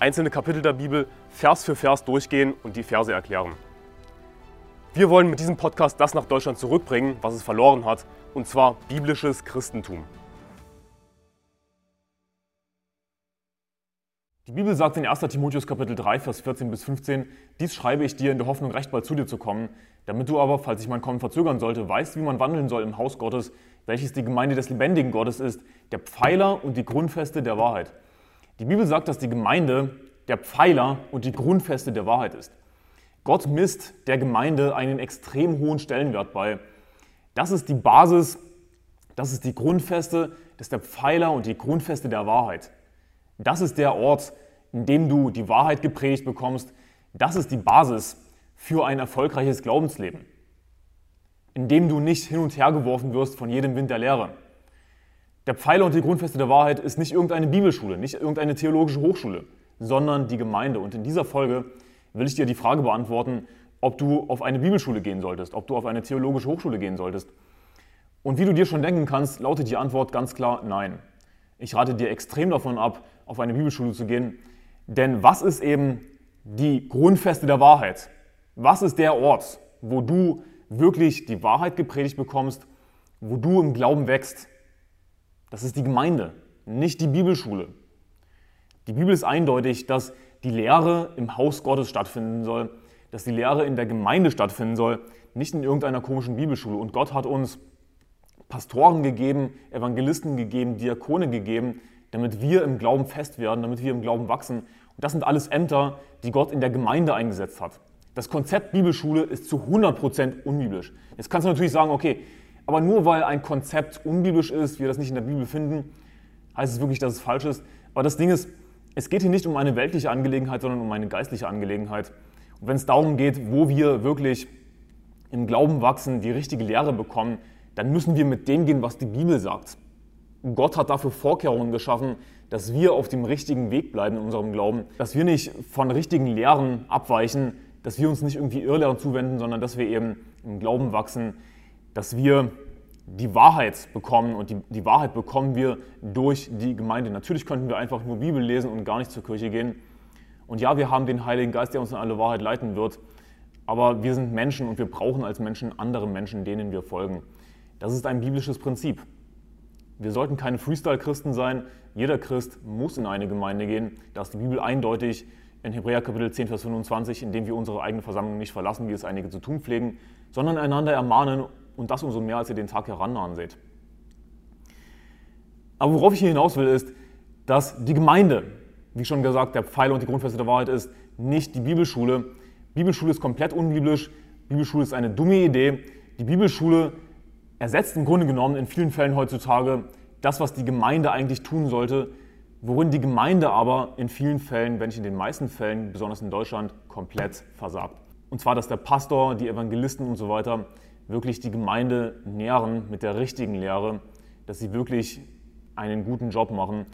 einzelne Kapitel der Bibel Vers für Vers durchgehen und die Verse erklären. Wir wollen mit diesem Podcast das nach Deutschland zurückbringen, was es verloren hat, und zwar biblisches Christentum. Die Bibel sagt in 1. Timotheus Kapitel 3, Vers 14 bis 15, dies schreibe ich dir in der Hoffnung, recht bald zu dir zu kommen, damit du aber, falls ich mein Kommen verzögern sollte, weißt, wie man wandeln soll im Haus Gottes, welches die Gemeinde des lebendigen Gottes ist, der Pfeiler und die Grundfeste der Wahrheit. Die Bibel sagt, dass die Gemeinde der Pfeiler und die Grundfeste der Wahrheit ist. Gott misst der Gemeinde einen extrem hohen Stellenwert bei. Das ist die Basis, das ist die Grundfeste, das ist der Pfeiler und die Grundfeste der Wahrheit. Das ist der Ort, in dem du die Wahrheit gepredigt bekommst. Das ist die Basis für ein erfolgreiches Glaubensleben, in dem du nicht hin und her geworfen wirst von jedem Wind der Lehre. Der Pfeiler und die Grundfeste der Wahrheit ist nicht irgendeine Bibelschule, nicht irgendeine theologische Hochschule, sondern die Gemeinde. Und in dieser Folge will ich dir die Frage beantworten, ob du auf eine Bibelschule gehen solltest, ob du auf eine theologische Hochschule gehen solltest. Und wie du dir schon denken kannst, lautet die Antwort ganz klar nein. Ich rate dir extrem davon ab, auf eine Bibelschule zu gehen, denn was ist eben die Grundfeste der Wahrheit? Was ist der Ort, wo du wirklich die Wahrheit gepredigt bekommst, wo du im Glauben wächst? Das ist die Gemeinde, nicht die Bibelschule. Die Bibel ist eindeutig, dass die Lehre im Haus Gottes stattfinden soll, dass die Lehre in der Gemeinde stattfinden soll, nicht in irgendeiner komischen Bibelschule. Und Gott hat uns Pastoren gegeben, Evangelisten gegeben, Diakone gegeben, damit wir im Glauben fest werden, damit wir im Glauben wachsen. Und das sind alles Ämter, die Gott in der Gemeinde eingesetzt hat. Das Konzept Bibelschule ist zu 100% unbiblisch. Jetzt kannst du natürlich sagen, okay, aber nur weil ein Konzept unbiblisch ist, wir das nicht in der Bibel finden, heißt es wirklich, dass es falsch ist. Aber das Ding ist, es geht hier nicht um eine weltliche Angelegenheit, sondern um eine geistliche Angelegenheit. Und wenn es darum geht, wo wir wirklich im Glauben wachsen, die richtige Lehre bekommen, dann müssen wir mit dem gehen, was die Bibel sagt. Gott hat dafür Vorkehrungen geschaffen, dass wir auf dem richtigen Weg bleiben in unserem Glauben, dass wir nicht von richtigen Lehren abweichen, dass wir uns nicht irgendwie Irrlehren zuwenden, sondern dass wir eben im Glauben wachsen, dass wir die Wahrheit bekommen und die, die Wahrheit bekommen wir durch die Gemeinde. Natürlich könnten wir einfach nur Bibel lesen und gar nicht zur Kirche gehen. Und ja, wir haben den Heiligen Geist, der uns in alle Wahrheit leiten wird. Aber wir sind Menschen und wir brauchen als Menschen andere Menschen, denen wir folgen. Das ist ein biblisches Prinzip. Wir sollten keine Freestyle-Christen sein. Jeder Christ muss in eine Gemeinde gehen. Da ist die Bibel eindeutig in Hebräer Kapitel 10, Vers 25, indem wir unsere eigene Versammlung nicht verlassen, wie es einige zu tun pflegen, sondern einander ermahnen und das umso mehr, als ihr den Tag herannahen seht. Aber worauf ich hier hinaus will, ist, dass die Gemeinde, wie schon gesagt, der Pfeiler und die Grundfeste der Wahrheit ist, nicht die Bibelschule. Bibelschule ist komplett unbiblisch. Bibelschule ist eine dumme Idee. Die Bibelschule ersetzt im Grunde genommen in vielen Fällen heutzutage das, was die Gemeinde eigentlich tun sollte, worin die Gemeinde aber in vielen Fällen, wenn nicht in den meisten Fällen, besonders in Deutschland, komplett versagt. Und zwar, dass der Pastor, die Evangelisten und so weiter wirklich die Gemeinde nähren mit der richtigen Lehre, dass sie wirklich einen guten Job machen.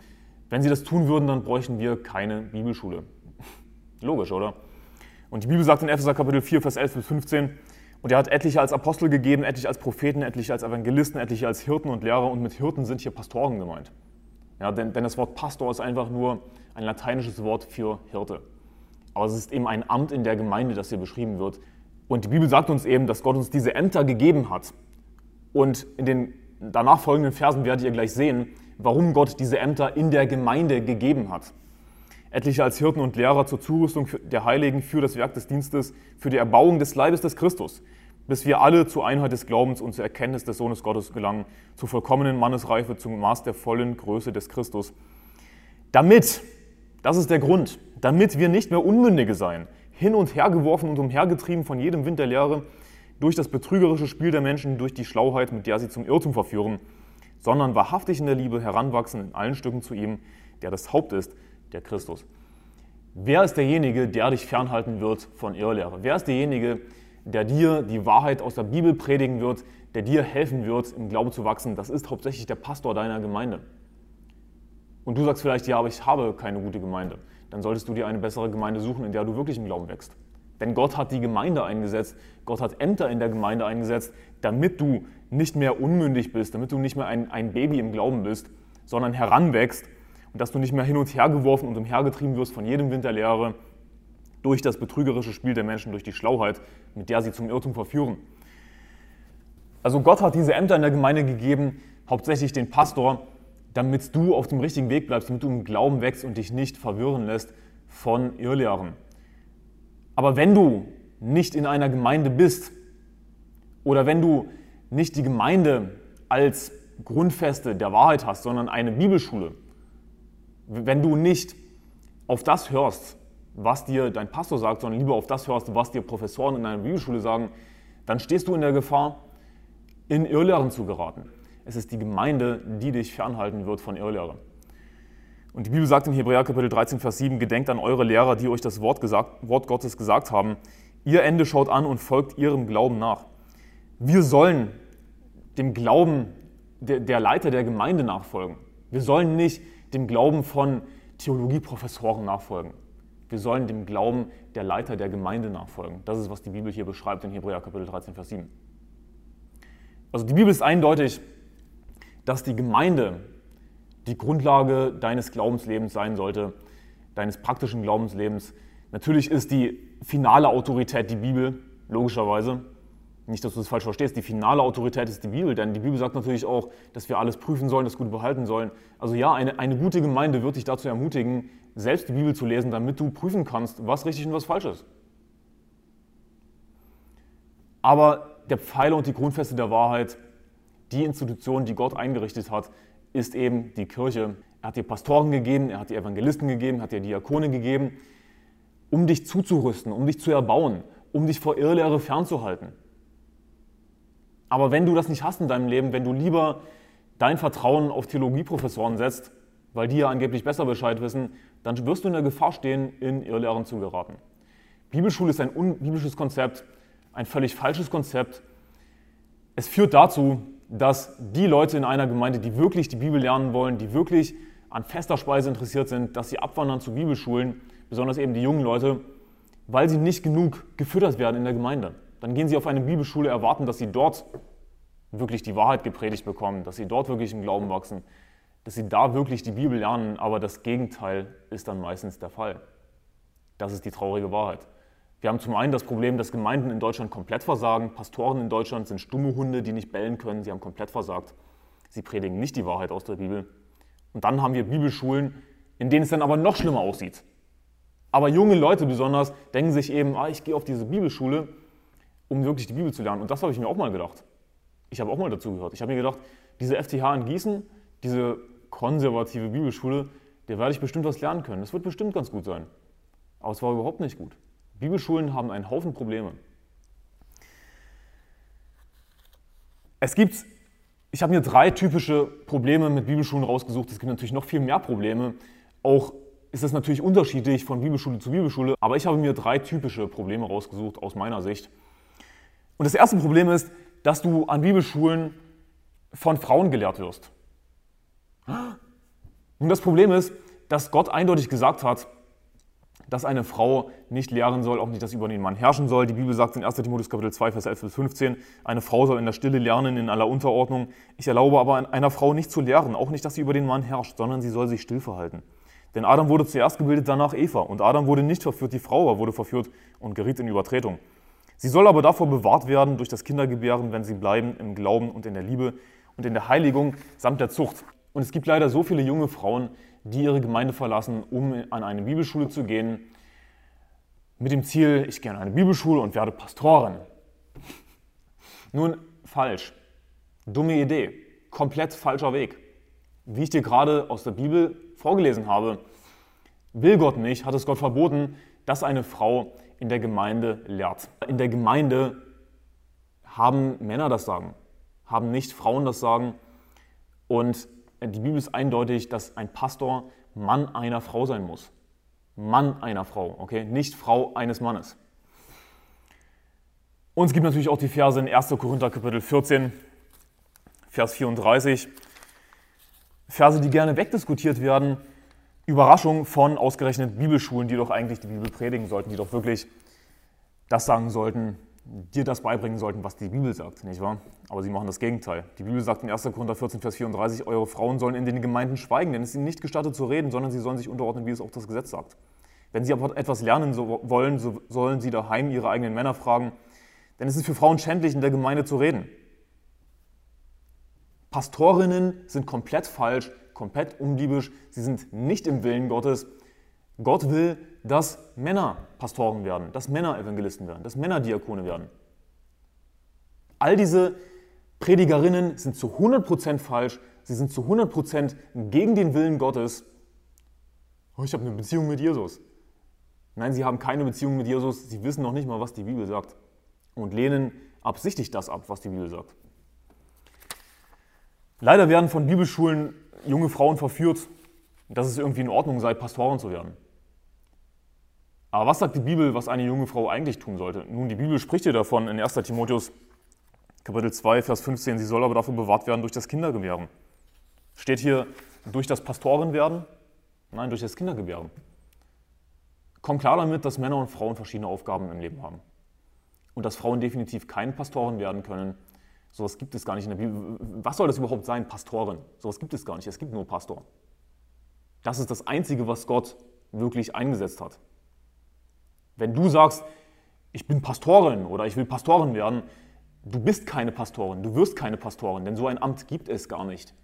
Wenn sie das tun würden, dann bräuchten wir keine Bibelschule. Logisch, oder? Und die Bibel sagt in Epheser Kapitel 4, Vers 11 bis 15, und er hat etliche als Apostel gegeben, etliche als Propheten, etliche als Evangelisten, etliche als Hirten und Lehrer. Und mit Hirten sind hier Pastoren gemeint. Ja, denn, denn das Wort Pastor ist einfach nur ein lateinisches Wort für Hirte. Aber es ist eben ein Amt in der Gemeinde, das hier beschrieben wird. Und die Bibel sagt uns eben, dass Gott uns diese Ämter gegeben hat. Und in den danach folgenden Versen werdet ihr gleich sehen, warum Gott diese Ämter in der Gemeinde gegeben hat. Etliche als Hirten und Lehrer zur Zurüstung der Heiligen für das Werk des Dienstes, für die Erbauung des Leibes des Christus, bis wir alle zur Einheit des Glaubens und zur Erkenntnis des Sohnes Gottes gelangen, zur vollkommenen Mannesreife, zum Maß der vollen Größe des Christus. Damit, das ist der Grund, damit wir nicht mehr Unmündige sein, hin und her geworfen und umhergetrieben von jedem Wind der Lehre, durch das betrügerische Spiel der Menschen, durch die Schlauheit, mit der sie zum Irrtum verführen, sondern wahrhaftig in der Liebe heranwachsen in allen Stücken zu ihm, der das Haupt ist, der Christus. wer ist derjenige, der dich fernhalten wird von Irrlehre? Wer ist derjenige, der dir die Wahrheit aus der Bibel predigen wird, der dir helfen wird, im Glauben zu wachsen? Das ist hauptsächlich der Pastor deiner Gemeinde. Und du sagst vielleicht, ja, aber ich habe keine gute Gemeinde. Dann solltest du dir eine bessere Gemeinde suchen, in der du wirklich im Glauben wächst. Denn Gott hat die Gemeinde eingesetzt, Gott hat Ämter in der Gemeinde eingesetzt, damit du nicht mehr unmündig bist, damit du nicht mehr ein, ein Baby im Glauben bist, sondern heranwächst und dass du nicht mehr hin und her geworfen und umhergetrieben wirst von jedem Lehre durch das betrügerische Spiel der Menschen, durch die Schlauheit, mit der sie zum Irrtum verführen. Also Gott hat diese Ämter in der Gemeinde gegeben, hauptsächlich den Pastor, damit du auf dem richtigen Weg bleibst, damit du im Glauben wächst und dich nicht verwirren lässt von Irrlehren. Aber wenn du nicht in einer Gemeinde bist oder wenn du nicht die Gemeinde als Grundfeste der Wahrheit hast, sondern eine Bibelschule, wenn du nicht auf das hörst, was dir dein Pastor sagt, sondern lieber auf das hörst, was dir Professoren in einer Bibelschule sagen, dann stehst du in der Gefahr, in Irrlehren zu geraten. Es ist die Gemeinde, die dich fernhalten wird von Irrlehre. Und die Bibel sagt in Hebräer Kapitel 13, Vers 7, gedenkt an eure Lehrer, die euch das Wort, gesagt, Wort Gottes gesagt haben. Ihr Ende schaut an und folgt ihrem Glauben nach. Wir sollen dem Glauben der, der Leiter der Gemeinde nachfolgen. Wir sollen nicht dem Glauben von Theologieprofessoren nachfolgen. Wir sollen dem Glauben der Leiter der Gemeinde nachfolgen. Das ist, was die Bibel hier beschreibt in Hebräer Kapitel 13, Vers 7. Also die Bibel ist eindeutig, dass die Gemeinde die Grundlage deines Glaubenslebens sein sollte, deines praktischen Glaubenslebens. Natürlich ist die finale Autorität die Bibel, logischerweise. Nicht, dass du das falsch verstehst. Die finale Autorität ist die Bibel, denn die Bibel sagt natürlich auch, dass wir alles prüfen sollen, das Gute behalten sollen. Also ja, eine, eine gute Gemeinde wird dich dazu ermutigen, selbst die Bibel zu lesen, damit du prüfen kannst, was richtig und was falsch ist. Aber der Pfeiler und die Grundfeste der Wahrheit, die Institution, die Gott eingerichtet hat, ist eben die Kirche. Er hat dir Pastoren gegeben, er hat dir Evangelisten gegeben, hat dir Diakone gegeben, um dich zuzurüsten, um dich zu erbauen, um dich vor Irrlehre fernzuhalten. Aber wenn du das nicht hast in deinem Leben, wenn du lieber dein Vertrauen auf Theologieprofessoren setzt, weil die ja angeblich besser Bescheid wissen, dann wirst du in der Gefahr stehen, in Irrlehren zu geraten. Bibelschule ist ein unbiblisches Konzept, ein völlig falsches Konzept. Es führt dazu, dass die Leute in einer Gemeinde, die wirklich die Bibel lernen wollen, die wirklich an fester Speise interessiert sind, dass sie abwandern zu Bibelschulen, besonders eben die jungen Leute, weil sie nicht genug gefüttert werden in der Gemeinde. Dann gehen sie auf eine Bibelschule, erwarten, dass sie dort wirklich die Wahrheit gepredigt bekommen, dass sie dort wirklich im Glauben wachsen, dass sie da wirklich die Bibel lernen, aber das Gegenteil ist dann meistens der Fall. Das ist die traurige Wahrheit. Wir haben zum einen das Problem, dass Gemeinden in Deutschland komplett versagen. Pastoren in Deutschland sind stumme Hunde, die nicht bellen können. Sie haben komplett versagt. Sie predigen nicht die Wahrheit aus der Bibel. Und dann haben wir Bibelschulen, in denen es dann aber noch schlimmer aussieht. Aber junge Leute besonders denken sich eben, ah, ich gehe auf diese Bibelschule, um wirklich die Bibel zu lernen. Und das habe ich mir auch mal gedacht. Ich habe auch mal dazu gehört. Ich habe mir gedacht, diese FTH in Gießen, diese konservative Bibelschule, der werde ich bestimmt was lernen können. Das wird bestimmt ganz gut sein. Aber es war überhaupt nicht gut. Bibelschulen haben einen Haufen Probleme. Es gibt, ich habe mir drei typische Probleme mit Bibelschulen rausgesucht. Es gibt natürlich noch viel mehr Probleme. Auch ist es natürlich unterschiedlich von Bibelschule zu Bibelschule, aber ich habe mir drei typische Probleme rausgesucht aus meiner Sicht. Und das erste Problem ist, dass du an Bibelschulen von Frauen gelehrt wirst. Und das Problem ist, dass Gott eindeutig gesagt hat, dass eine Frau nicht lehren soll, auch nicht, dass sie über den Mann herrschen soll. Die Bibel sagt in 1 Timotheus Kapitel 2, Vers 11 bis 15, eine Frau soll in der Stille lernen, in aller Unterordnung. Ich erlaube aber einer Frau nicht zu lehren, auch nicht, dass sie über den Mann herrscht, sondern sie soll sich still verhalten. Denn Adam wurde zuerst gebildet, danach Eva. Und Adam wurde nicht verführt, die Frau aber wurde verführt und geriet in Übertretung. Sie soll aber davor bewahrt werden durch das Kindergebären, wenn sie bleiben im Glauben und in der Liebe und in der Heiligung samt der Zucht. Und es gibt leider so viele junge Frauen, die ihre Gemeinde verlassen, um an eine Bibelschule zu gehen, mit dem Ziel, ich gehe an eine Bibelschule und werde Pastorin. Nun, falsch. Dumme Idee. Komplett falscher Weg. Wie ich dir gerade aus der Bibel vorgelesen habe, will Gott nicht, hat es Gott verboten, dass eine Frau in der Gemeinde lehrt. In der Gemeinde haben Männer das Sagen, haben nicht Frauen das Sagen. Und die Bibel ist eindeutig, dass ein Pastor Mann einer Frau sein muss. Mann einer Frau, okay? Nicht Frau eines Mannes. Und es gibt natürlich auch die Verse in 1. Korinther Kapitel 14, Vers 34. Verse, die gerne wegdiskutiert werden. Überraschung von ausgerechnet Bibelschulen, die doch eigentlich die Bibel predigen sollten, die doch wirklich das sagen sollten, dir das beibringen sollten, was die Bibel sagt, nicht wahr? Aber sie machen das Gegenteil. Die Bibel sagt in 1. Korinther 14, Vers 34, eure Frauen sollen in den Gemeinden schweigen, denn es ist ihnen nicht gestattet zu reden, sondern sie sollen sich unterordnen, wie es auch das Gesetz sagt. Wenn sie aber etwas lernen wollen, so sollen sie daheim ihre eigenen Männer fragen, denn es ist für Frauen schändlich, in der Gemeinde zu reden. Pastorinnen sind komplett falsch, komplett unliebisch, sie sind nicht im Willen Gottes. Gott will, dass Männer Pastoren werden, dass Männer Evangelisten werden, dass Männer Diakone werden. All diese Predigerinnen sind zu 100% falsch, sie sind zu 100% gegen den Willen Gottes. Oh, ich habe eine Beziehung mit Jesus. Nein, sie haben keine Beziehung mit Jesus, sie wissen noch nicht mal, was die Bibel sagt und lehnen absichtlich das ab, was die Bibel sagt. Leider werden von Bibelschulen junge Frauen verführt, dass es irgendwie in Ordnung sei, Pastoren zu werden. Aber was sagt die Bibel, was eine junge Frau eigentlich tun sollte? Nun, die Bibel spricht hier davon in 1. Timotheus Kapitel 2, Vers 15, sie soll aber dafür bewahrt werden durch das Kindergebären. Steht hier durch das Pastorenwerden? Nein, durch das Kindergebären. Kommt klar damit, dass Männer und Frauen verschiedene Aufgaben im Leben haben. Und dass Frauen definitiv keinen Pastoren werden können. Sowas gibt es gar nicht in der Bibel. Was soll das überhaupt sein, Pastoren? Sowas gibt es gar nicht. Es gibt nur Pastor. Das ist das Einzige, was Gott wirklich eingesetzt hat. Wenn du sagst, ich bin Pastorin oder ich will Pastorin werden, du bist keine Pastorin, du wirst keine Pastorin, denn so ein Amt gibt es gar nicht.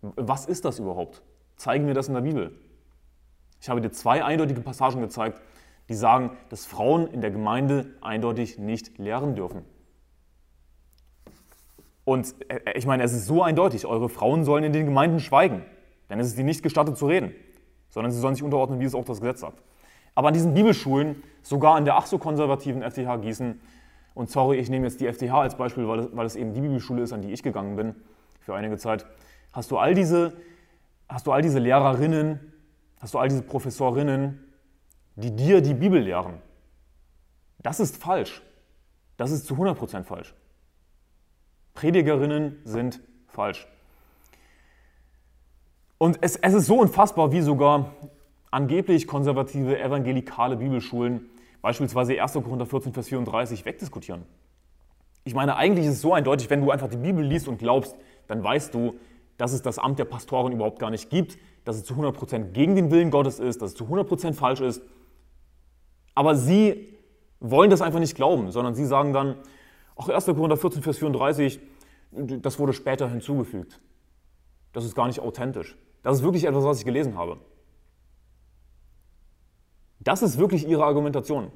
Was ist das überhaupt? Zeigen mir das in der Bibel. Ich habe dir zwei eindeutige Passagen gezeigt, die sagen, dass Frauen in der Gemeinde eindeutig nicht lehren dürfen. Und äh, ich meine, es ist so eindeutig, eure Frauen sollen in den Gemeinden schweigen, denn es ist ihnen nicht gestattet zu reden, sondern sie sollen sich unterordnen, wie es auch das Gesetz sagt. Aber an diesen Bibelschulen, sogar an der ach so konservativen FTH Gießen, und sorry, ich nehme jetzt die FTH als Beispiel, weil es, weil eben die Bibelschule ist, an die ich gegangen bin für einige Zeit, hast du all diese, hast du all diese Lehrerinnen, hast du all diese Professorinnen, die dir die Bibel lehren. Das ist falsch. Das ist zu 100% falsch. Predigerinnen sind falsch. Und es, es ist so unfassbar, wie sogar angeblich konservative evangelikale Bibelschulen beispielsweise 1. Korinther 14, Vers 34 wegdiskutieren. Ich meine, eigentlich ist es so eindeutig, wenn du einfach die Bibel liest und glaubst, dann weißt du, dass es das Amt der Pastorin überhaupt gar nicht gibt, dass es zu 100% gegen den Willen Gottes ist, dass es zu 100% falsch ist. Aber sie wollen das einfach nicht glauben, sondern sie sagen dann, ach 1. Korinther 14, Vers 34, das wurde später hinzugefügt. Das ist gar nicht authentisch. Das ist wirklich etwas, was ich gelesen habe. Das ist wirklich ihre Argumentation.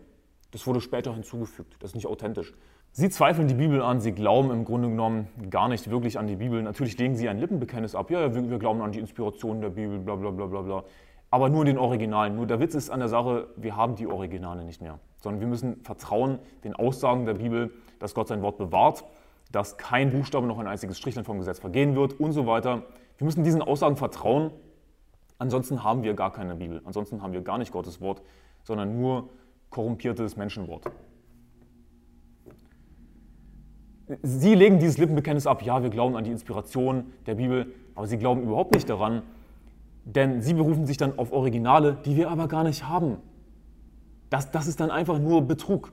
Das wurde später hinzugefügt. Das ist nicht authentisch. Sie zweifeln die Bibel an, sie glauben im Grunde genommen gar nicht wirklich an die Bibel. Natürlich legen sie ein Lippenbekenntnis ab. Ja, wir, wir glauben an die Inspiration der Bibel, bla bla bla bla bla. Aber nur den Originalen. Nur der Witz ist an der Sache, wir haben die Originale nicht mehr. Sondern wir müssen vertrauen den Aussagen der Bibel, dass Gott sein Wort bewahrt, dass kein Buchstabe noch ein einziges Strichlein vom Gesetz vergehen wird und so weiter. Wir müssen diesen Aussagen vertrauen Ansonsten haben wir gar keine Bibel. Ansonsten haben wir gar nicht Gottes Wort, sondern nur korrumpiertes Menschenwort. Sie legen dieses Lippenbekenntnis ab, ja, wir glauben an die Inspiration der Bibel, aber sie glauben überhaupt nicht daran, denn sie berufen sich dann auf Originale, die wir aber gar nicht haben. Das, das ist dann einfach nur Betrug.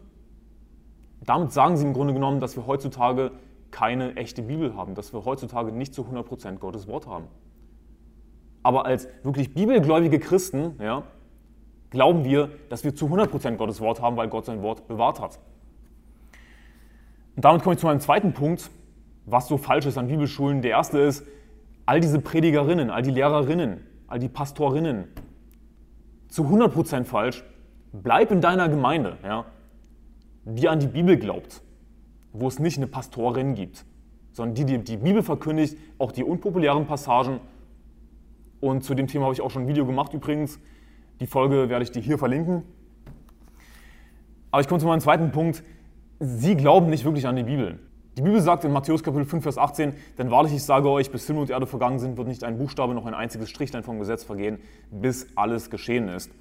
Damit sagen sie im Grunde genommen, dass wir heutzutage keine echte Bibel haben, dass wir heutzutage nicht zu 100% Gottes Wort haben. Aber als wirklich bibelgläubige Christen ja, glauben wir, dass wir zu 100% Gottes Wort haben, weil Gott sein Wort bewahrt hat. Und damit komme ich zu meinem zweiten Punkt, was so falsch ist an Bibelschulen. Der erste ist, all diese Predigerinnen, all die Lehrerinnen, all die Pastorinnen, zu 100% falsch. Bleib in deiner Gemeinde, ja, die an die Bibel glaubt, wo es nicht eine Pastorin gibt, sondern die, die die Bibel verkündigt, auch die unpopulären Passagen und zu dem Thema habe ich auch schon ein Video gemacht übrigens. Die Folge werde ich dir hier verlinken. Aber ich komme zu meinem zweiten Punkt. Sie glauben nicht wirklich an die Bibel. Die Bibel sagt in Matthäus Kapitel 5, Vers 18, denn wahrlich ich sage euch, bis Himmel und Erde vergangen sind, wird nicht ein Buchstabe noch ein einziges Strichlein vom Gesetz vergehen, bis alles geschehen ist.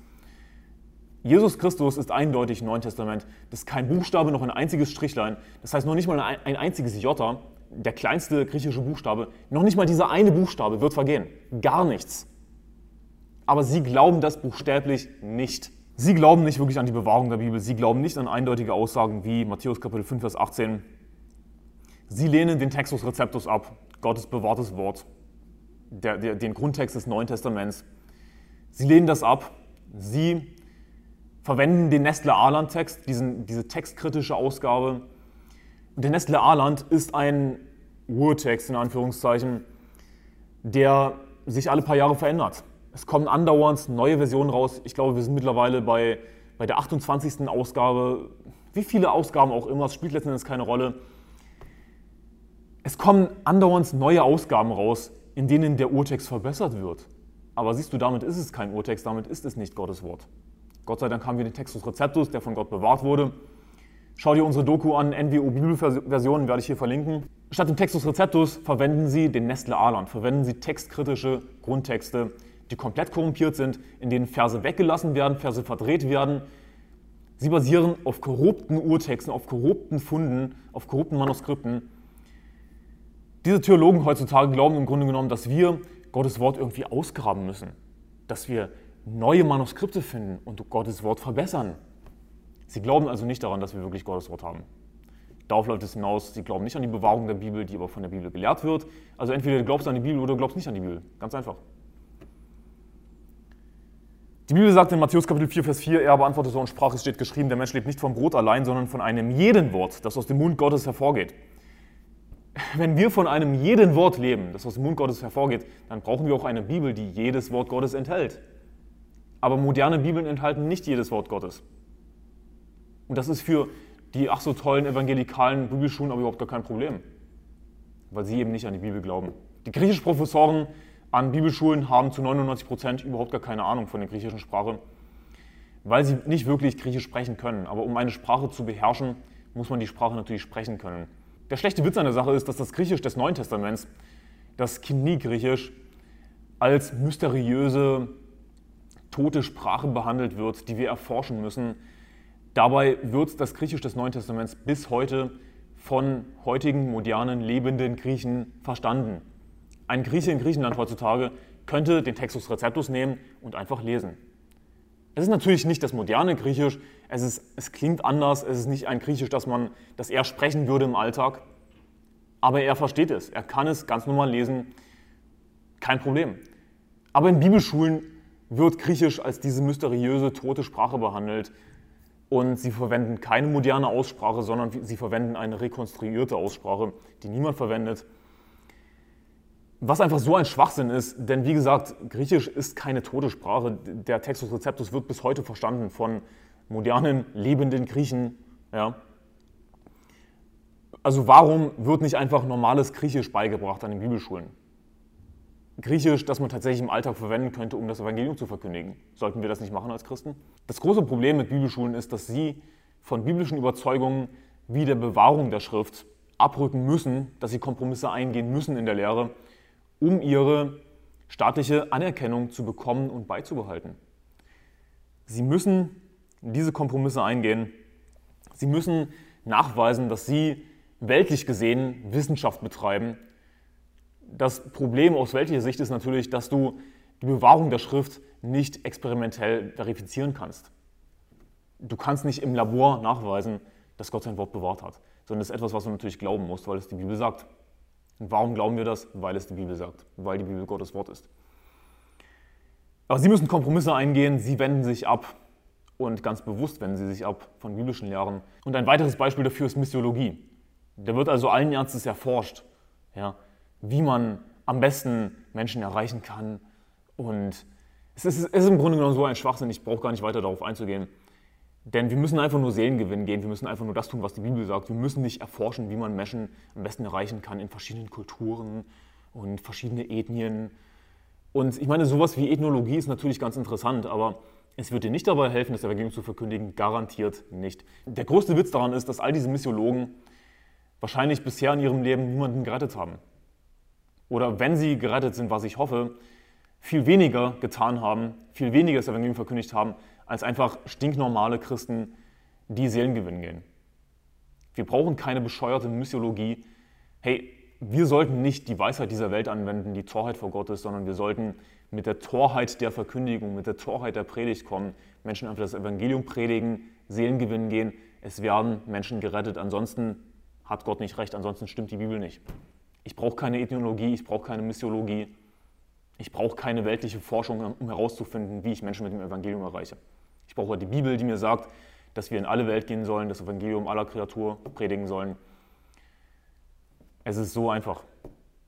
Jesus Christus ist eindeutig im Neuen Testament. Das ist kein Buchstabe, noch ein einziges Strichlein. Das heißt noch nicht mal ein einziges Jota, der kleinste griechische Buchstabe. Noch nicht mal dieser eine Buchstabe wird vergehen. Gar nichts. Aber sie glauben das buchstäblich nicht. Sie glauben nicht wirklich an die Bewahrung der Bibel. Sie glauben nicht an eindeutige Aussagen wie Matthäus Kapitel 5, Vers 18. Sie lehnen den Textus Receptus ab, Gottes bewahrtes Wort, der, der, den Grundtext des Neuen Testaments. Sie lehnen das ab. Sie verwenden den Nestle-Aland-Text, diese textkritische Ausgabe. Der Nestle-Aland ist ein Urtext, in Anführungszeichen, der sich alle paar Jahre verändert. Es kommen andauernd neue Versionen raus. Ich glaube, wir sind mittlerweile bei, bei der 28. Ausgabe. Wie viele Ausgaben auch immer, es spielt letztendlich keine Rolle. Es kommen andauernd neue Ausgaben raus, in denen der Urtext verbessert wird. Aber siehst du, damit ist es kein Urtext, damit ist es nicht Gottes Wort. Gott sei Dank haben wir den Textus Receptus, der von Gott bewahrt wurde. Schau dir unsere Doku an, NWO Bibelversionen werde ich hier verlinken. Statt dem Textus Receptus verwenden Sie den Nestle Aland, verwenden Sie textkritische Grundtexte, die komplett korrumpiert sind, in denen Verse weggelassen werden, Verse verdreht werden. Sie basieren auf korrupten Urtexten, auf korrupten Funden, auf korrupten Manuskripten. Diese Theologen heutzutage glauben im Grunde genommen, dass wir Gottes Wort irgendwie ausgraben müssen, dass wir neue Manuskripte finden und Gottes Wort verbessern. Sie glauben also nicht daran, dass wir wirklich Gottes Wort haben. Darauf läuft es hinaus, sie glauben nicht an die Bewahrung der Bibel, die aber von der Bibel gelehrt wird. Also entweder du glaubst an die Bibel oder du glaubst nicht an die Bibel. Ganz einfach. Die Bibel sagt in Matthäus Kapitel 4, Vers 4, er beantwortete und sprach, es steht geschrieben, der Mensch lebt nicht vom Brot allein, sondern von einem jeden Wort, das aus dem Mund Gottes hervorgeht. Wenn wir von einem jeden Wort leben, das aus dem Mund Gottes hervorgeht, dann brauchen wir auch eine Bibel, die jedes Wort Gottes enthält. Aber moderne Bibeln enthalten nicht jedes Wort Gottes. Und das ist für die ach so tollen evangelikalen Bibelschulen aber überhaupt gar kein Problem, weil sie eben nicht an die Bibel glauben. Die griechischen Professoren an Bibelschulen haben zu 99 Prozent überhaupt gar keine Ahnung von der griechischen Sprache, weil sie nicht wirklich Griechisch sprechen können. Aber um eine Sprache zu beherrschen, muss man die Sprache natürlich sprechen können. Der schlechte Witz an der Sache ist, dass das Griechisch des Neuen Testaments, das Knie-Griechisch, als mysteriöse, tote Sprache behandelt wird, die wir erforschen müssen. Dabei wird das Griechisch des Neuen Testaments bis heute von heutigen, modernen, lebenden Griechen verstanden. Ein Grieche in Griechenland heutzutage könnte den Textus Receptus nehmen und einfach lesen. Es ist natürlich nicht das moderne Griechisch, es, ist, es klingt anders, es ist nicht ein Griechisch, das, man, das er sprechen würde im Alltag, aber er versteht es, er kann es ganz normal lesen, kein Problem. Aber in Bibelschulen wird Griechisch als diese mysteriöse, tote Sprache behandelt und sie verwenden keine moderne Aussprache, sondern sie verwenden eine rekonstruierte Aussprache, die niemand verwendet. Was einfach so ein Schwachsinn ist, denn wie gesagt, Griechisch ist keine tote Sprache. Der Textus Receptus wird bis heute verstanden von modernen, lebenden Griechen. Ja. Also warum wird nicht einfach normales Griechisch beigebracht an den Bibelschulen? Griechisch, das man tatsächlich im Alltag verwenden könnte, um das Evangelium zu verkündigen. Sollten wir das nicht machen als Christen? Das große Problem mit Bibelschulen ist, dass sie von biblischen Überzeugungen wie der Bewahrung der Schrift abrücken müssen, dass sie Kompromisse eingehen müssen in der Lehre um ihre staatliche Anerkennung zu bekommen und beizubehalten. Sie müssen diese Kompromisse eingehen. Sie müssen nachweisen, dass sie weltlich gesehen Wissenschaft betreiben. Das Problem aus weltlicher Sicht ist natürlich, dass du die Bewahrung der Schrift nicht experimentell verifizieren kannst. Du kannst nicht im Labor nachweisen, dass Gott sein Wort bewahrt hat, sondern das ist etwas, was du natürlich glauben musst, weil es die Bibel sagt. Und warum glauben wir das? Weil es die Bibel sagt, weil die Bibel Gottes Wort ist. Aber sie müssen Kompromisse eingehen, sie wenden sich ab und ganz bewusst wenden sie sich ab von biblischen Lehren. Und ein weiteres Beispiel dafür ist Missiologie. Da wird also allen Ernstes erforscht, ja, wie man am besten Menschen erreichen kann. Und es ist, es ist im Grunde genommen so ein Schwachsinn, ich brauche gar nicht weiter darauf einzugehen. Denn wir müssen einfach nur Seelengewinn gehen, wir müssen einfach nur das tun, was die Bibel sagt. Wir müssen nicht erforschen, wie man Menschen am besten erreichen kann in verschiedenen Kulturen und verschiedene Ethnien. Und ich meine, sowas wie Ethnologie ist natürlich ganz interessant, aber es wird dir nicht dabei helfen, das Evangelium zu verkündigen, garantiert nicht. Der größte Witz daran ist, dass all diese Missiologen wahrscheinlich bisher in ihrem Leben niemanden gerettet haben. Oder wenn sie gerettet sind, was ich hoffe, viel weniger getan haben, viel weniger das Evangelium verkündigt haben, als einfach stinknormale Christen, die Seelen gewinnen gehen. Wir brauchen keine bescheuerte Missiologie. Hey, wir sollten nicht die Weisheit dieser Welt anwenden, die Torheit vor Gott ist, sondern wir sollten mit der Torheit der Verkündigung, mit der Torheit der Predigt kommen, Menschen einfach das Evangelium predigen, Seelen gewinnen gehen. Es werden Menschen gerettet. Ansonsten hat Gott nicht recht, ansonsten stimmt die Bibel nicht. Ich brauche keine Ethnologie, ich brauche keine Missiologie, ich brauche keine weltliche Forschung, um herauszufinden, wie ich Menschen mit dem Evangelium erreiche. Ich brauche die Bibel, die mir sagt, dass wir in alle Welt gehen sollen, das Evangelium aller Kreatur predigen sollen. Es ist so einfach.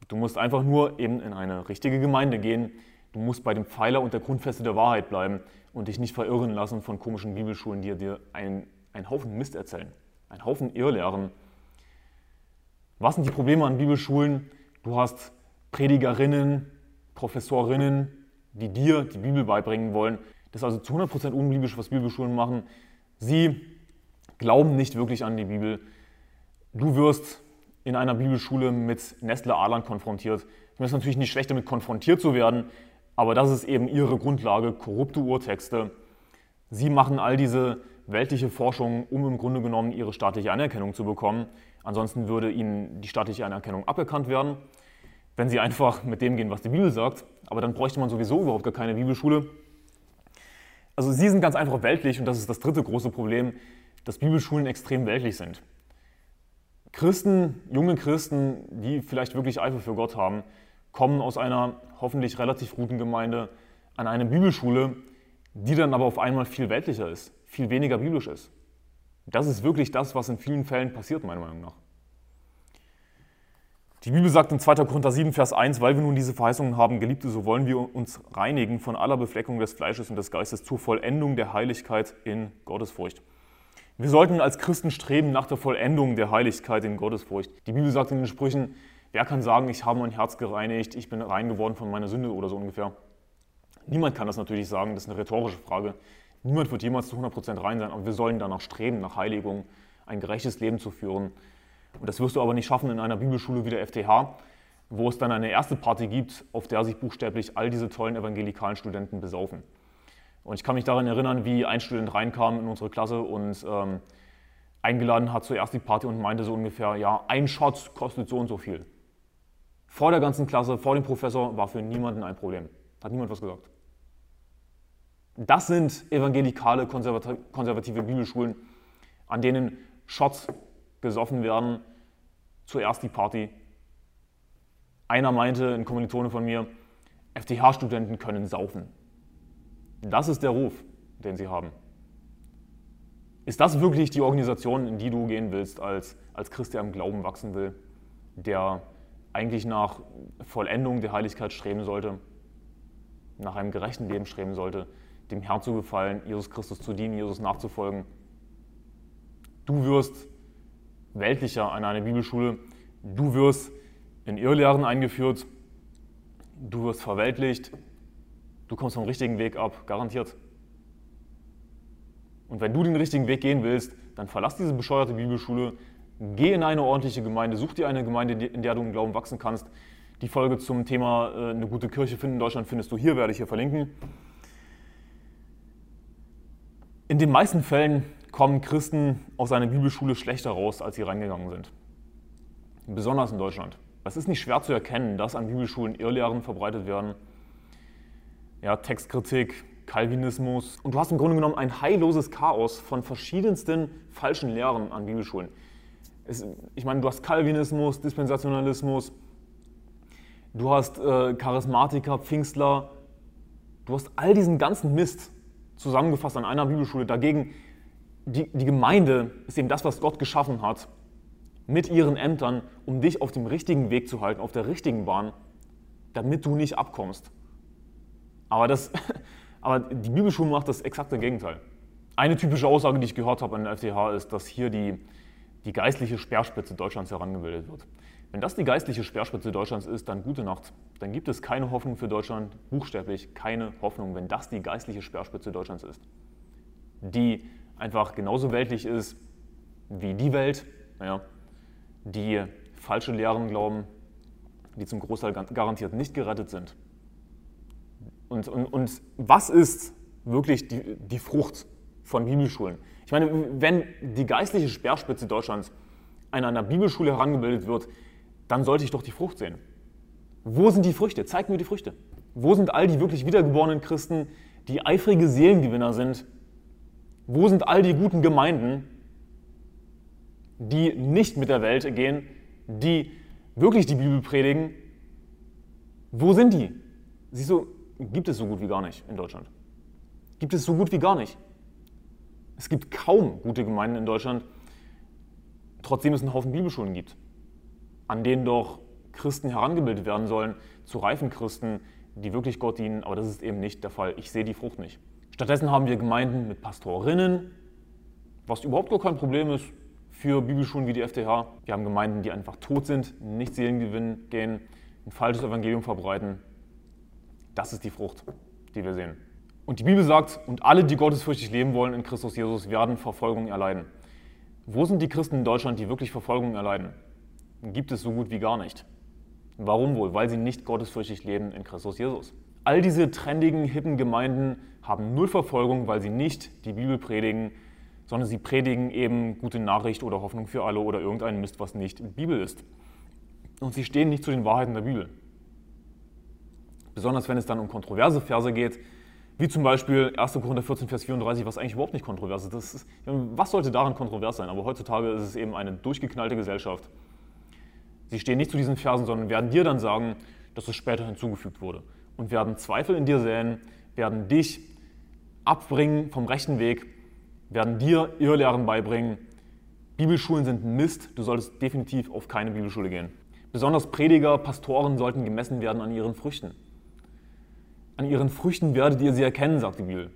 Du musst einfach nur eben in eine richtige Gemeinde gehen. Du musst bei dem Pfeiler und der Grundfeste der Wahrheit bleiben und dich nicht verirren lassen von komischen Bibelschulen, die dir einen, einen Haufen Mist erzählen, einen Haufen Irrlehren. Was sind die Probleme an Bibelschulen? Du hast Predigerinnen, Professorinnen, die dir die Bibel beibringen wollen. Das ist also zu 100% unbiblisch, was Bibelschulen machen. Sie glauben nicht wirklich an die Bibel. Du wirst in einer Bibelschule mit Nestle Adlern konfrontiert. Ich meine, es ist natürlich nicht schlecht, damit konfrontiert zu werden, aber das ist eben ihre Grundlage, korrupte Urtexte. Sie machen all diese weltliche Forschung, um im Grunde genommen ihre staatliche Anerkennung zu bekommen. Ansonsten würde ihnen die staatliche Anerkennung aberkannt werden, wenn sie einfach mit dem gehen, was die Bibel sagt. Aber dann bräuchte man sowieso überhaupt gar keine Bibelschule. Also sie sind ganz einfach weltlich und das ist das dritte große Problem, dass Bibelschulen extrem weltlich sind. Christen, junge Christen, die vielleicht wirklich Eifer für Gott haben, kommen aus einer hoffentlich relativ guten Gemeinde an eine Bibelschule, die dann aber auf einmal viel weltlicher ist, viel weniger biblisch ist. Das ist wirklich das, was in vielen Fällen passiert, meiner Meinung nach. Die Bibel sagt in 2. Korinther 7, Vers 1, weil wir nun diese Verheißungen haben, Geliebte, so wollen wir uns reinigen von aller Befleckung des Fleisches und des Geistes zur Vollendung der Heiligkeit in Gottesfurcht. Wir sollten als Christen streben nach der Vollendung der Heiligkeit in Gottesfurcht. Die Bibel sagt in den Sprüchen, Wer kann sagen, ich habe mein Herz gereinigt, ich bin rein geworden von meiner Sünde oder so ungefähr? Niemand kann das natürlich sagen, das ist eine rhetorische Frage. Niemand wird jemals zu 100% rein sein, aber wir sollen danach streben, nach Heiligung, ein gerechtes Leben zu führen. Und das wirst du aber nicht schaffen in einer Bibelschule wie der FTH, wo es dann eine erste Party gibt, auf der sich buchstäblich all diese tollen evangelikalen Studenten besaufen. Und ich kann mich daran erinnern, wie ein Student reinkam in unsere Klasse und ähm, eingeladen hat zur ersten Party und meinte so ungefähr, ja, ein Shot kostet so und so viel. Vor der ganzen Klasse, vor dem Professor war für niemanden ein Problem. Hat niemand was gesagt. Das sind evangelikale, konservative Bibelschulen, an denen Shots gesoffen werden. Zuerst die Party. Einer meinte, ein Kommilitone von mir, FTH-Studenten können saufen. Das ist der Ruf, den sie haben. Ist das wirklich die Organisation, in die du gehen willst, als, als Christ, der im Glauben wachsen will, der eigentlich nach Vollendung der Heiligkeit streben sollte, nach einem gerechten Leben streben sollte, dem Herrn zu gefallen, Jesus Christus zu dienen, Jesus nachzufolgen. Du wirst weltlicher an einer Bibelschule, du wirst in Irrlehren eingeführt, du wirst verweltlicht, du kommst vom richtigen Weg ab, garantiert. Und wenn du den richtigen Weg gehen willst, dann verlass diese bescheuerte Bibelschule, Geh in eine ordentliche Gemeinde, such dir eine Gemeinde, in der du im Glauben wachsen kannst. Die Folge zum Thema äh, eine gute Kirche finden in Deutschland findest du hier, werde ich hier verlinken. In den meisten Fällen kommen Christen aus einer Bibelschule schlechter raus, als sie reingegangen sind. Besonders in Deutschland. Es ist nicht schwer zu erkennen, dass an Bibelschulen Irrlehren verbreitet werden. Ja, Textkritik, Calvinismus. Und du hast im Grunde genommen ein heilloses Chaos von verschiedensten falschen Lehren an Bibelschulen es, ich meine, du hast Calvinismus, Dispensationalismus, du hast äh, Charismatiker, Pfingstler, du hast all diesen ganzen Mist zusammengefasst an einer Bibelschule. Dagegen, die, die Gemeinde ist eben das, was Gott geschaffen hat, mit ihren Ämtern, um dich auf dem richtigen Weg zu halten, auf der richtigen Bahn, damit du nicht abkommst. Aber, das, aber die Bibelschule macht das exakte Gegenteil. Eine typische Aussage, die ich gehört habe an der FTH, ist, dass hier die, die geistliche Speerspitze Deutschlands herangebildet wird. Wenn das die geistliche Speerspitze Deutschlands ist, dann gute Nacht. Dann gibt es keine Hoffnung für Deutschland, buchstäblich keine Hoffnung, wenn das die geistliche Speerspitze Deutschlands ist. Die einfach genauso weltlich ist wie die Welt, naja, die falsche Lehren glauben, die zum Großteil garantiert nicht gerettet sind. Und, und, und was ist, wirklich die, die Frucht von Bibelschulen? Ich meine, wenn die geistliche Speerspitze Deutschlands an einer Bibelschule herangebildet wird, dann sollte ich doch die Frucht sehen. Wo sind die Früchte? Zeig mir die Früchte. Wo sind all die wirklich wiedergeborenen Christen, die eifrige Seelengewinner sind? Wo sind all die guten Gemeinden, die nicht mit der Welt gehen, die wirklich die Bibel predigen? Wo sind die? Siehst du, gibt es so gut wie gar nicht in Deutschland. Gibt es so gut wie gar nicht. Es gibt kaum gute Gemeinden in Deutschland, trotzdem es einen Haufen Bibelschulen gibt, an denen doch Christen herangebildet werden sollen, zu reifen Christen, die wirklich Gott dienen, aber das ist eben nicht der Fall. Ich sehe die Frucht nicht. Stattdessen haben wir Gemeinden mit Pastorinnen, was überhaupt gar kein Problem ist für Bibelschulen wie die FTH. Wir haben Gemeinden, die einfach tot sind, nicht Seelengewinn gehen, ein falsches Evangelium verbreiten. Das ist die Frucht, die wir sehen. Und die Bibel sagt, und alle, die gottesfürchtig leben wollen in Christus Jesus, werden Verfolgung erleiden. Wo sind die Christen in Deutschland, die wirklich Verfolgung erleiden? Gibt es so gut wie gar nicht. Warum wohl? Weil sie nicht gottesfürchtig leben in Christus Jesus. All diese trendigen, hippen Gemeinden haben null Verfolgung, weil sie nicht die Bibel predigen, sondern sie predigen eben gute Nachricht oder Hoffnung für alle oder irgendeinen Mist, was nicht Bibel ist. Und sie stehen nicht zu den Wahrheiten der Bibel. Besonders wenn es dann um kontroverse Verse geht, wie zum Beispiel 1. Korinther 14, Vers 34, was eigentlich überhaupt nicht kontrovers ist. ist. Was sollte daran kontrovers sein? Aber heutzutage ist es eben eine durchgeknallte Gesellschaft. Sie stehen nicht zu diesen Versen, sondern werden dir dann sagen, dass es später hinzugefügt wurde. Und werden Zweifel in dir säen, werden dich abbringen vom rechten Weg, werden dir Irrlehren beibringen. Bibelschulen sind Mist, du solltest definitiv auf keine Bibelschule gehen. Besonders Prediger, Pastoren sollten gemessen werden an ihren Früchten. An ihren Früchten werdet ihr sie erkennen, sagt die Bibel.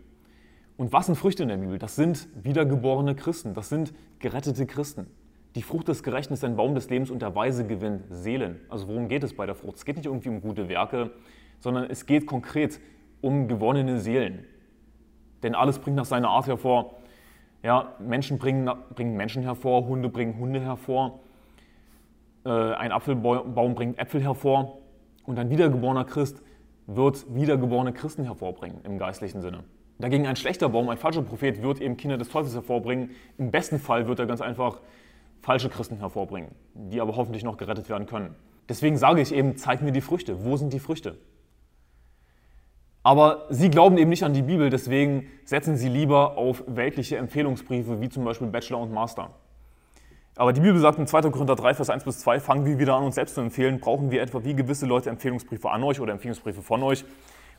Und was sind Früchte in der Bibel? Das sind wiedergeborene Christen, das sind gerettete Christen. Die Frucht des Gerechten ist ein Baum des Lebens und der Weise gewinnt Seelen. Also worum geht es bei der Frucht? Es geht nicht irgendwie um gute Werke, sondern es geht konkret um gewonnene Seelen. Denn alles bringt nach seiner Art hervor. Ja, Menschen bringen, bringen Menschen hervor, Hunde bringen Hunde hervor, äh, ein Apfelbaum bringt Äpfel hervor und ein wiedergeborener Christ wird wiedergeborene Christen hervorbringen im geistlichen Sinne. Dagegen ein schlechter Baum, ein falscher Prophet wird eben Kinder des Teufels hervorbringen. Im besten Fall wird er ganz einfach falsche Christen hervorbringen, die aber hoffentlich noch gerettet werden können. Deswegen sage ich eben, zeig mir die Früchte. Wo sind die Früchte? Aber sie glauben eben nicht an die Bibel, deswegen setzen sie lieber auf weltliche Empfehlungsbriefe, wie zum Beispiel Bachelor und Master. Aber die Bibel sagt in 2. Korinther 3, Vers 1 bis 2, fangen wir wieder an, uns selbst zu empfehlen. Brauchen wir etwa wie gewisse Leute Empfehlungsbriefe an euch oder Empfehlungsbriefe von euch?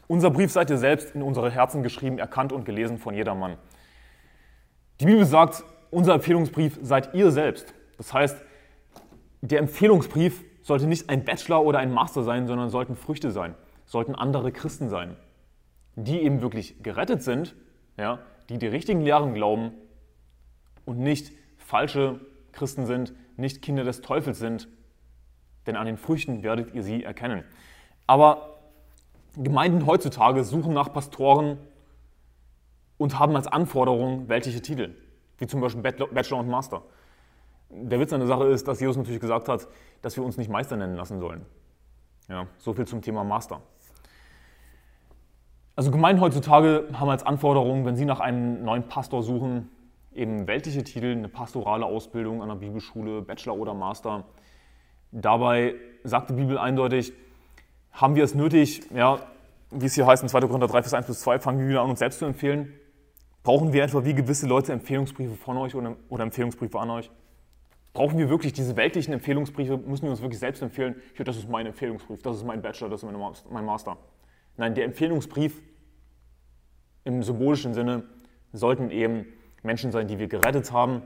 Unser Brief seid ihr selbst in unsere Herzen geschrieben, erkannt und gelesen von jedermann. Die Bibel sagt, unser Empfehlungsbrief seid ihr selbst. Das heißt, der Empfehlungsbrief sollte nicht ein Bachelor oder ein Master sein, sondern sollten Früchte sein, sollten andere Christen sein, die eben wirklich gerettet sind, ja, die die richtigen Lehren glauben und nicht falsche Christen sind, nicht Kinder des Teufels sind, denn an den Früchten werdet ihr sie erkennen. Aber Gemeinden heutzutage suchen nach Pastoren und haben als Anforderung weltliche Titel, wie zum Beispiel Bachelor und Master. Der Witz an der Sache ist, dass Jesus natürlich gesagt hat, dass wir uns nicht Meister nennen lassen sollen. Ja, so viel zum Thema Master. Also Gemeinden heutzutage haben als Anforderung, wenn sie nach einem neuen Pastor suchen, eben weltliche Titel, eine pastorale Ausbildung an der Bibelschule, Bachelor oder Master. Dabei sagt die Bibel eindeutig, haben wir es nötig, ja, wie es hier heißt in 2. Korinther 3, Vers 1 bis 2, fangen wir wieder an, uns selbst zu empfehlen. Brauchen wir etwa wie gewisse Leute Empfehlungsbriefe von euch oder, oder Empfehlungsbriefe an euch? Brauchen wir wirklich diese weltlichen Empfehlungsbriefe? Müssen wir uns wirklich selbst empfehlen? Hier, das ist mein Empfehlungsbrief, das ist mein Bachelor, das ist mein Master. Nein, der Empfehlungsbrief im symbolischen Sinne sollten eben Menschen sein, die wir gerettet haben,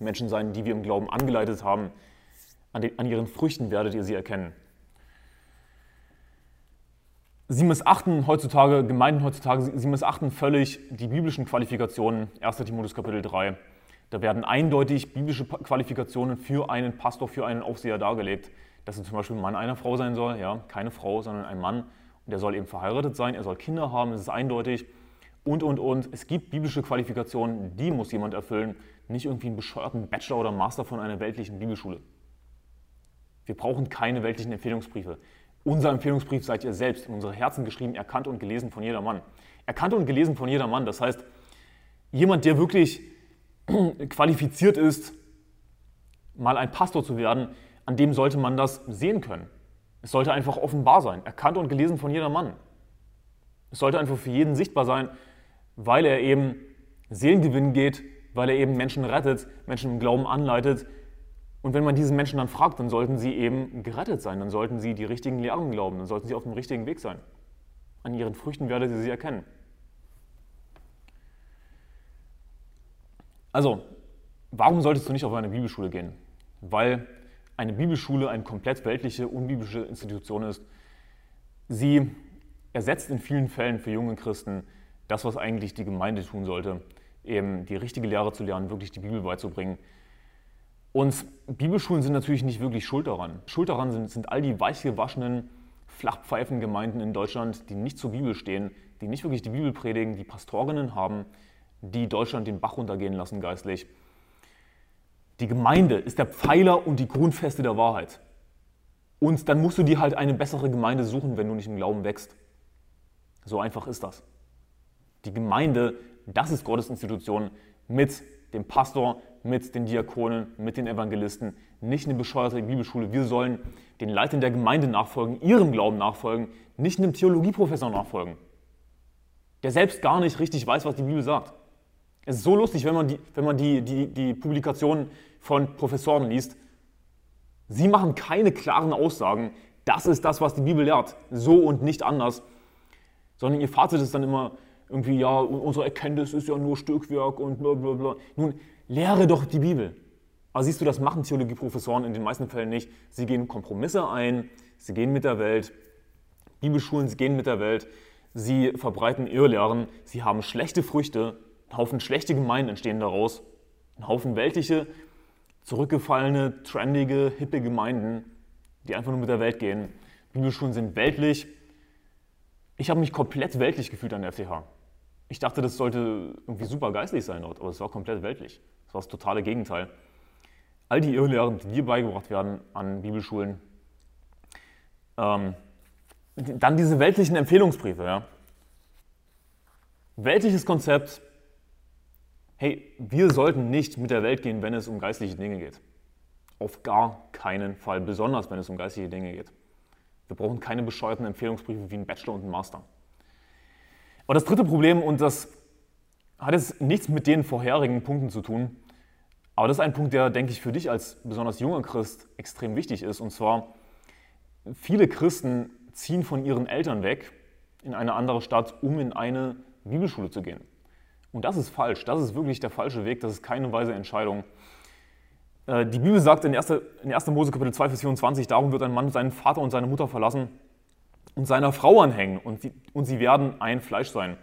Menschen sein, die wir im Glauben angeleitet haben. An, den, an ihren Früchten werdet ihr sie erkennen. Sie missachten heutzutage, Gemeinden heutzutage, sie missachten völlig die biblischen Qualifikationen, 1. Timotheus Kapitel 3. Da werden eindeutig biblische Qualifikationen für einen Pastor, für einen Aufseher dargelegt, dass er zum Beispiel ein Mann einer Frau sein soll, ja, keine Frau, sondern ein Mann. Und der soll eben verheiratet sein, er soll Kinder haben, es ist eindeutig. Und, und, und. Es gibt biblische Qualifikationen, die muss jemand erfüllen, nicht irgendwie einen bescheuerten Bachelor oder Master von einer weltlichen Bibelschule. Wir brauchen keine weltlichen Empfehlungsbriefe. Unser Empfehlungsbrief seid ihr selbst, in unsere Herzen geschrieben, erkannt und gelesen von jedermann. Erkannt und gelesen von jedermann, das heißt, jemand, der wirklich qualifiziert ist, mal ein Pastor zu werden, an dem sollte man das sehen können. Es sollte einfach offenbar sein, erkannt und gelesen von jedermann. Es sollte einfach für jeden sichtbar sein, weil er eben Seelengewinn geht, weil er eben Menschen rettet, Menschen im Glauben anleitet. Und wenn man diesen Menschen dann fragt, dann sollten sie eben gerettet sein, dann sollten sie die richtigen Lehren glauben, dann sollten sie auf dem richtigen Weg sein. An ihren Früchten werdet ihr sie erkennen. Also, warum solltest du nicht auf eine Bibelschule gehen? Weil eine Bibelschule eine komplett weltliche, unbiblische Institution ist. Sie ersetzt in vielen Fällen für junge Christen das, was eigentlich die Gemeinde tun sollte, eben die richtige Lehre zu lernen, wirklich die Bibel beizubringen. Und Bibelschulen sind natürlich nicht wirklich schuld daran. Schuld daran sind, sind all die weichgewaschenen, flachpfeifen Gemeinden in Deutschland, die nicht zur Bibel stehen, die nicht wirklich die Bibel predigen, die Pastorinnen haben, die Deutschland den Bach runtergehen lassen geistlich. Die Gemeinde ist der Pfeiler und die Grundfeste der Wahrheit. Und dann musst du dir halt eine bessere Gemeinde suchen, wenn du nicht im Glauben wächst. So einfach ist das. Die Gemeinde, das ist Gottes Institution mit dem Pastor, mit den Diakonen, mit den Evangelisten, nicht eine bescheuerte Bibelschule. Wir sollen den Leitern der Gemeinde nachfolgen, ihrem Glauben nachfolgen, nicht einem Theologieprofessor nachfolgen, der selbst gar nicht richtig weiß, was die Bibel sagt. Es ist so lustig, wenn man die, wenn man die, die, die Publikationen von Professoren liest. Sie machen keine klaren Aussagen. Das ist das, was die Bibel lehrt. So und nicht anders. Sondern ihr Fazit ist dann immer irgendwie, ja, unsere Erkenntnis ist ja nur Stückwerk und bla bla bla. Nun, lehre doch die Bibel. Aber siehst du, das machen Theologieprofessoren in den meisten Fällen nicht. Sie gehen Kompromisse ein, sie gehen mit der Welt. Bibelschulen, sie gehen mit der Welt. Sie verbreiten Irrlehren, sie haben schlechte Früchte, ein Haufen schlechte Gemeinden entstehen daraus. Ein Haufen weltliche, zurückgefallene, trendige, hippe Gemeinden, die einfach nur mit der Welt gehen. Bibelschulen sind weltlich. Ich habe mich komplett weltlich gefühlt an der FTH. Ich dachte, das sollte irgendwie super geistlich sein dort, aber es war komplett weltlich. Das war das totale Gegenteil. All die Irrlehren, die dir beigebracht werden an Bibelschulen. Ähm, dann diese weltlichen Empfehlungsbriefe. Ja. Weltliches Konzept, hey, wir sollten nicht mit der Welt gehen, wenn es um geistliche Dinge geht. Auf gar keinen Fall, besonders wenn es um geistliche Dinge geht. Wir brauchen keine bescheuerten Empfehlungsbriefe wie ein Bachelor und ein Master. Aber das dritte Problem, und das hat jetzt nichts mit den vorherigen Punkten zu tun, aber das ist ein Punkt, der, denke ich, für dich als besonders junger Christ extrem wichtig ist. Und zwar, viele Christen ziehen von ihren Eltern weg in eine andere Stadt, um in eine Bibelschule zu gehen. Und das ist falsch. Das ist wirklich der falsche Weg. Das ist keine weise Entscheidung. Äh, die Bibel sagt in 1. in 1. Mose Kapitel 2, Vers 24, darum wird ein Mann seinen Vater und seine Mutter verlassen und seiner Frau anhängen und sie, und sie werden ein Fleisch sein.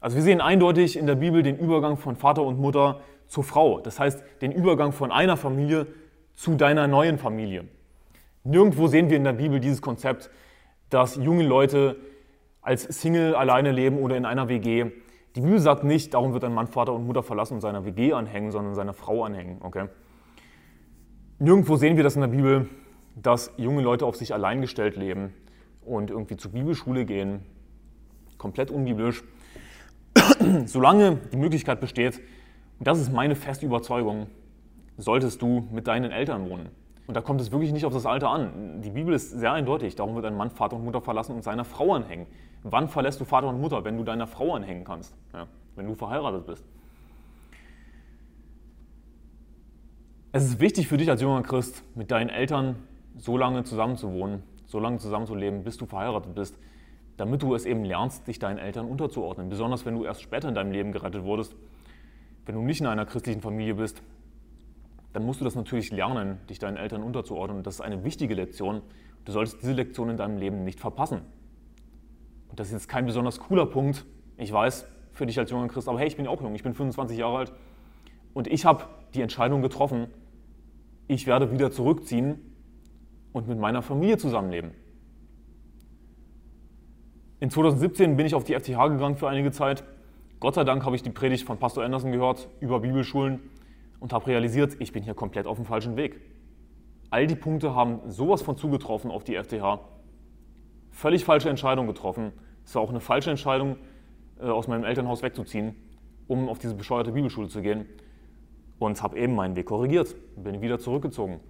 Also wir sehen eindeutig in der Bibel den Übergang von Vater und Mutter zur Frau. Das heißt, den Übergang von einer Familie zu deiner neuen Familie. Nirgendwo sehen wir in der Bibel dieses Konzept, dass junge Leute als Single alleine leben oder in einer WG. Die Bibel sagt nicht, darum wird ein Mann Vater und Mutter verlassen und seiner WG anhängen, sondern seiner Frau anhängen. Okay? Nirgendwo sehen wir das in der Bibel, dass junge Leute auf sich allein gestellt leben und irgendwie zur Bibelschule gehen. Komplett unbiblisch. Solange die Möglichkeit besteht, und das ist meine feste Überzeugung, solltest du mit deinen Eltern wohnen. Und da kommt es wirklich nicht auf das Alter an. Die Bibel ist sehr eindeutig. Darum wird ein Mann Vater und Mutter verlassen und seiner Frau anhängen. Wann verlässt du Vater und Mutter? Wenn du deiner Frau anhängen kannst, ja, wenn du verheiratet bist. Es ist wichtig für dich als junger Christ, mit deinen Eltern so lange zusammenzuwohnen, so lange zusammenzuleben, bis du verheiratet bist, damit du es eben lernst, dich deinen Eltern unterzuordnen. Besonders wenn du erst später in deinem Leben gerettet wurdest, wenn du nicht in einer christlichen Familie bist, dann musst du das natürlich lernen, dich deinen Eltern unterzuordnen. Und das ist eine wichtige Lektion. Du solltest diese Lektion in deinem Leben nicht verpassen. Und das ist jetzt kein besonders cooler Punkt, ich weiß, für dich als junger Christ, aber hey, ich bin auch jung, ich bin 25 Jahre alt und ich habe die Entscheidung getroffen, ich werde wieder zurückziehen und mit meiner Familie zusammenleben. In 2017 bin ich auf die FTH gegangen für einige Zeit. Gott sei Dank habe ich die Predigt von Pastor Anderson gehört über Bibelschulen und habe realisiert, ich bin hier komplett auf dem falschen Weg. All die Punkte haben sowas von zugetroffen auf die FTH völlig falsche Entscheidung getroffen. Es war auch eine falsche Entscheidung, äh, aus meinem Elternhaus wegzuziehen, um auf diese bescheuerte Bibelschule zu gehen. Und habe eben meinen Weg korrigiert, bin wieder zurückgezogen.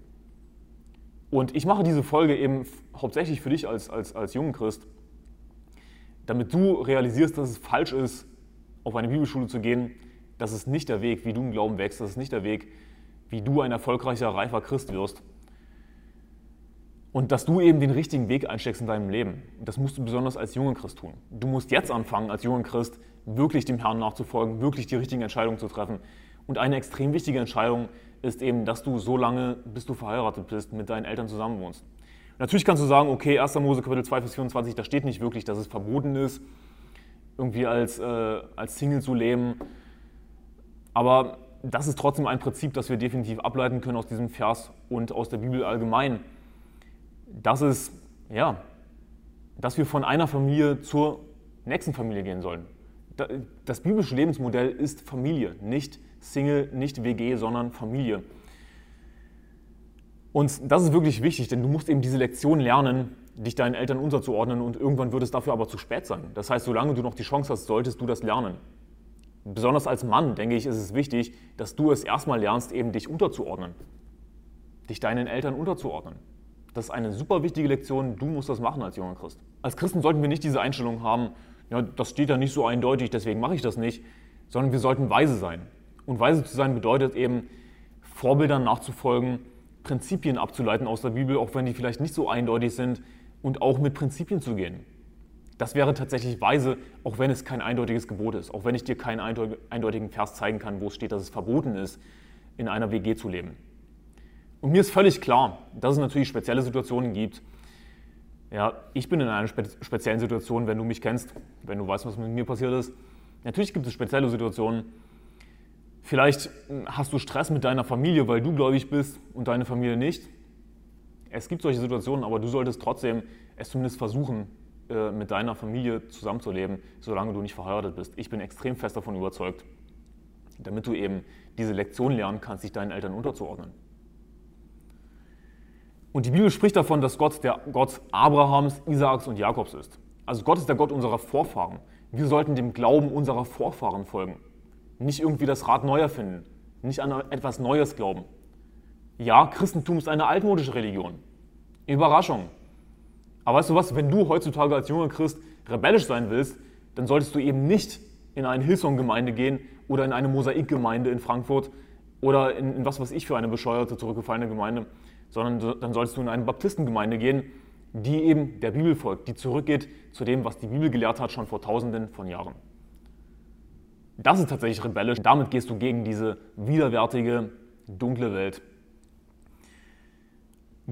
Und ich mache diese Folge eben hauptsächlich für dich als, als, als jungen Christ, damit du realisierst, dass es falsch ist, auf eine Bibelschule zu gehen. Das ist nicht der Weg, wie du im Glauben wächst. Das ist nicht der Weg, wie du ein erfolgreicher, reifer Christ wirst. Und dass du eben den richtigen Weg einsteckst in deinem Leben. Das musst du besonders als junger Christ tun. Du musst jetzt anfangen, als junger Christ wirklich dem Herrn nachzufolgen, wirklich die richtigen Entscheidungen zu treffen. Und eine extrem wichtige Entscheidung ist eben, dass du so lange, bis du verheiratet bist, mit deinen Eltern zusammenwohnst. Natürlich kannst du sagen, okay, 1. Mose Kapitel 2, Vers 24, da steht nicht wirklich, dass es verboten ist, irgendwie als, äh, als Single zu leben. Aber das ist trotzdem ein Prinzip, das wir definitiv ableiten können aus diesem Vers und aus der Bibel allgemein dass es, ja, dass wir von einer Familie zur nächsten Familie gehen sollen. Das biblische Lebensmodell ist Familie, nicht Single, nicht WG, sondern Familie. Und das ist wirklich wichtig, denn du musst eben diese Lektion lernen, dich deinen Eltern unterzuordnen und irgendwann wird es dafür aber zu spät sein. Das heißt, solange du noch die Chance hast, solltest du das lernen. Besonders als Mann, denke ich, ist es wichtig, dass du es erstmal lernst, eben dich unterzuordnen. Dich deinen Eltern unterzuordnen. Das ist eine super wichtige Lektion, du musst das machen als junger Christ. Als Christen sollten wir nicht diese Einstellung haben, ja, das steht ja nicht so eindeutig, deswegen mache ich das nicht, sondern wir sollten weise sein. Und weise zu sein bedeutet eben, Vorbildern nachzufolgen, Prinzipien abzuleiten aus der Bibel, auch wenn die vielleicht nicht so eindeutig sind, und auch mit Prinzipien zu gehen. Das wäre tatsächlich weise, auch wenn es kein eindeutiges Gebot ist, auch wenn ich dir keinen eindeutigen Vers zeigen kann, wo es steht, dass es verboten ist, in einer WG zu leben. Und mir ist völlig klar, dass es natürlich spezielle Situationen gibt. Ja, ich bin in einer spe speziellen Situation, wenn du mich kennst, wenn du weißt, was mit mir passiert ist. Natürlich gibt es spezielle Situationen. Vielleicht hm, hast du Stress mit deiner Familie, weil du gläubig bist und deine Familie nicht. Es gibt solche Situationen, aber du solltest trotzdem es zumindest versuchen, äh, mit deiner Familie zusammenzuleben, solange du nicht verheiratet bist. Ich bin extrem fest davon überzeugt, damit du eben diese Lektion lernen kannst, dich deinen Eltern unterzuordnen. Und die Bibel spricht davon, dass Gott der Gott Abrahams, Isaaks und Jakobs ist. Also Gott ist der Gott unserer Vorfahren. Wir sollten dem Glauben unserer Vorfahren folgen. Nicht irgendwie das Rad neu erfinden. Nicht an etwas Neues glauben. Ja, Christentum ist eine altmodische Religion. Überraschung. Aber weißt du was, wenn du heutzutage als junger Christ rebellisch sein willst, dann solltest du eben nicht in eine Hillsong-Gemeinde gehen oder in eine Mosaikgemeinde in Frankfurt oder in, in was weiß ich für eine bescheuerte, zurückgefallene Gemeinde, sondern dann solltest du in eine Baptistengemeinde gehen, die eben der Bibel folgt, die zurückgeht zu dem, was die Bibel gelehrt hat, schon vor tausenden von Jahren. Das ist tatsächlich rebellisch. Damit gehst du gegen diese widerwärtige, dunkle Welt.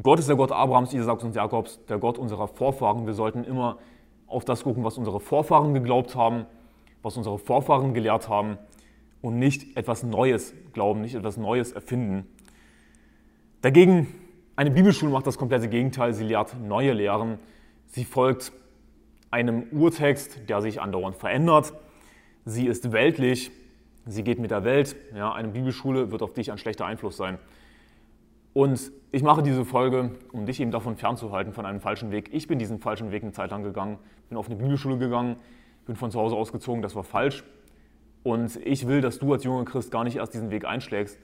Gott ist der Gott Abrahams, Isaaks und Jakobs, der Gott unserer Vorfahren. Wir sollten immer auf das gucken, was unsere Vorfahren geglaubt haben, was unsere Vorfahren gelehrt haben und nicht etwas Neues glauben, nicht etwas Neues erfinden. Dagegen eine Bibelschule macht das komplette Gegenteil. Sie lehrt neue Lehren. Sie folgt einem Urtext, der sich andauernd verändert. Sie ist weltlich. Sie geht mit der Welt. Ja, eine Bibelschule wird auf dich ein schlechter Einfluss sein. Und ich mache diese Folge, um dich eben davon fernzuhalten, von einem falschen Weg. Ich bin diesen falschen Weg eine Zeit lang gegangen, bin auf eine Bibelschule gegangen, bin von zu Hause ausgezogen, das war falsch. Und ich will, dass du als junger Christ gar nicht erst diesen Weg einschlägst.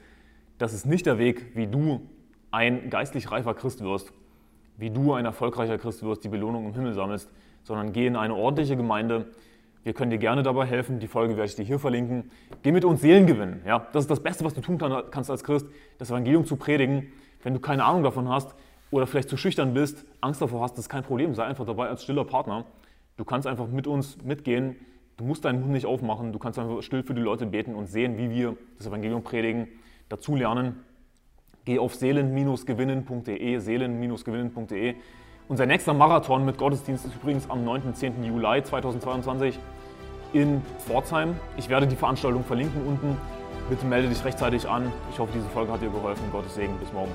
Das ist nicht der Weg, wie du ein geistlich reifer Christ wirst, wie du ein erfolgreicher Christ wirst, die Belohnung im Himmel sammelst, sondern geh in eine ordentliche Gemeinde. Wir können dir gerne dabei helfen. Die Folge werde ich dir hier verlinken. Geh mit uns Seelen gewinnen. Ja, das ist das Beste, was du tun kannst als Christ, das Evangelium zu predigen. Wenn du keine Ahnung davon hast oder vielleicht zu schüchtern bist, Angst davor hast, das ist kein Problem. Sei einfach dabei als stiller Partner. Du kannst einfach mit uns mitgehen. Du musst deinen Mund nicht aufmachen. Du kannst einfach still für die Leute beten und sehen, wie wir das Evangelium predigen, dazu lernen Geh auf seelen-gewinnen.de, seelen-gewinnen.de. Unser nächster Marathon mit Gottesdienst ist übrigens am 9. und 10. Juli 2022 in Pforzheim. Ich werde die Veranstaltung verlinken unten. Bitte melde dich rechtzeitig an. Ich hoffe, diese Folge hat dir geholfen. Gottes Segen. Bis morgen.